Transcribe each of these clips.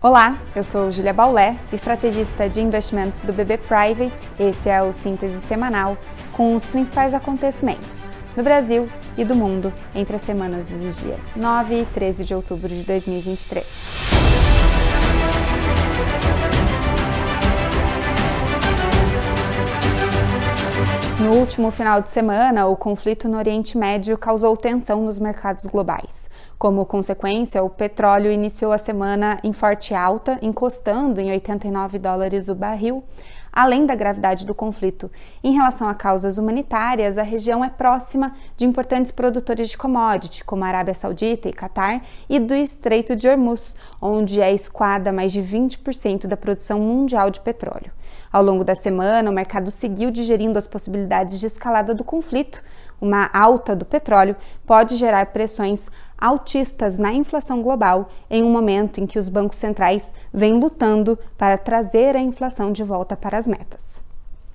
Olá, eu sou Julia Baulé, estrategista de investimentos do BB Private. Esse é o síntese semanal com os principais acontecimentos no Brasil e do mundo entre as semanas dos dias 9 e 13 de outubro de 2023. No último final de semana, o conflito no Oriente Médio causou tensão nos mercados globais. Como consequência, o petróleo iniciou a semana em forte alta, encostando em 89 dólares o barril, além da gravidade do conflito. Em relação a causas humanitárias, a região é próxima de importantes produtores de commodity, como a Arábia Saudita e Catar, e do Estreito de Hormuz, onde é esquadra mais de 20% da produção mundial de petróleo. Ao longo da semana, o mercado seguiu digerindo as possibilidades de escalada do conflito. Uma alta do petróleo pode gerar pressões altistas na inflação global em um momento em que os bancos centrais vêm lutando para trazer a inflação de volta para as metas.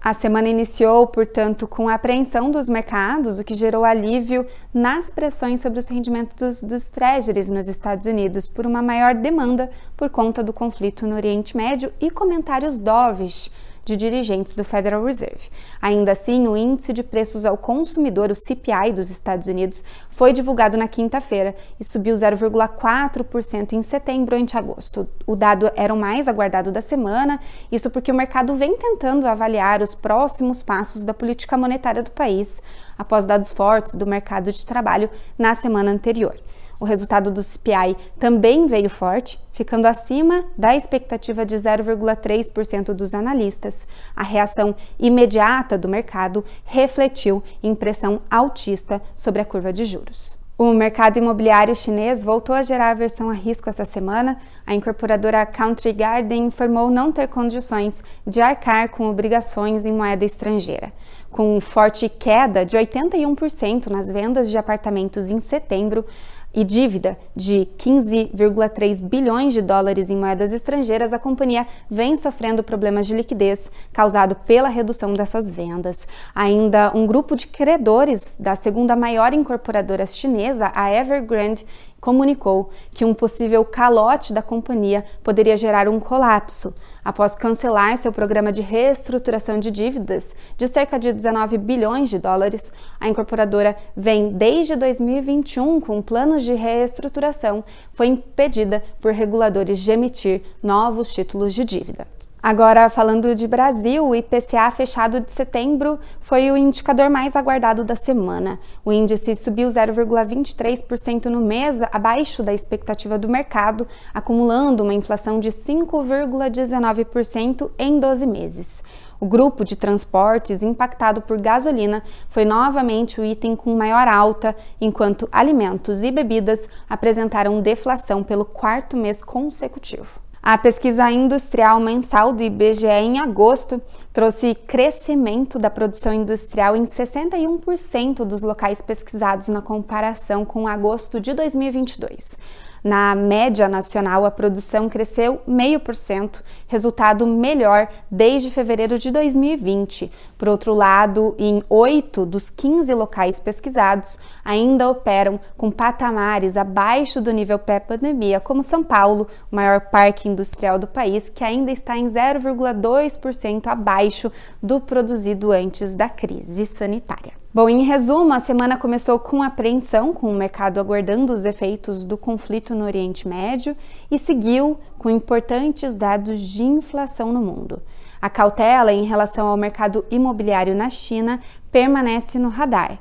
A semana iniciou, portanto, com a apreensão dos mercados, o que gerou alívio nas pressões sobre os rendimentos dos treasuries nos Estados Unidos por uma maior demanda por conta do conflito no Oriente Médio e comentários dovish de dirigentes do Federal Reserve. Ainda assim, o índice de preços ao consumidor, o CPI dos Estados Unidos, foi divulgado na quinta-feira e subiu 0,4% em setembro ante agosto. O dado era o mais aguardado da semana, isso porque o mercado vem tentando avaliar os próximos passos da política monetária do país após dados fortes do mercado de trabalho na semana anterior. O resultado do CPI também veio forte, ficando acima da expectativa de 0,3% dos analistas. A reação imediata do mercado refletiu em pressão altista sobre a curva de juros. O mercado imobiliário chinês voltou a gerar aversão a risco essa semana. A incorporadora Country Garden informou não ter condições de arcar com obrigações em moeda estrangeira. Com forte queda de 81% nas vendas de apartamentos em setembro, e dívida de 15,3 bilhões de dólares em moedas estrangeiras, a companhia vem sofrendo problemas de liquidez causado pela redução dessas vendas. Ainda um grupo de credores da segunda maior incorporadora chinesa, a Evergrande, comunicou que um possível calote da companhia poderia gerar um colapso após cancelar seu programa de reestruturação de dívidas de cerca de 19 bilhões de dólares. A incorporadora vem desde 2021 com planos de reestruturação, foi impedida por reguladores de emitir novos títulos de dívida. Agora, falando de Brasil, o IPCA fechado de setembro foi o indicador mais aguardado da semana. O índice subiu 0,23% no mês, abaixo da expectativa do mercado, acumulando uma inflação de 5,19% em 12 meses. O grupo de transportes impactado por gasolina foi novamente o item com maior alta, enquanto alimentos e bebidas apresentaram deflação pelo quarto mês consecutivo. A pesquisa industrial mensal do IBGE em agosto trouxe crescimento da produção industrial em 61% dos locais pesquisados na comparação com agosto de 2022. Na média nacional, a produção cresceu 0,5%, resultado melhor desde fevereiro de 2020. Por outro lado, em 8 dos 15 locais pesquisados, ainda operam com patamares abaixo do nível pré-pandemia, como São Paulo, o maior parque industrial do país, que ainda está em 0,2% abaixo do produzido antes da crise sanitária. Bom, em resumo, a semana começou com apreensão, com o mercado aguardando os efeitos do conflito no Oriente Médio e seguiu com importantes dados de inflação no mundo. A cautela em relação ao mercado imobiliário na China permanece no radar.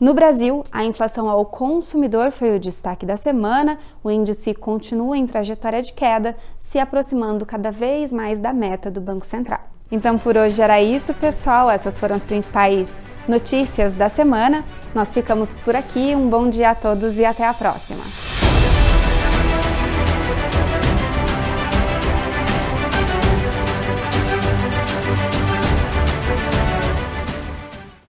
No Brasil, a inflação ao consumidor foi o destaque da semana. O índice continua em trajetória de queda, se aproximando cada vez mais da meta do Banco Central. Então, por hoje era isso, pessoal. Essas foram as principais notícias da semana. Nós ficamos por aqui. Um bom dia a todos e até a próxima.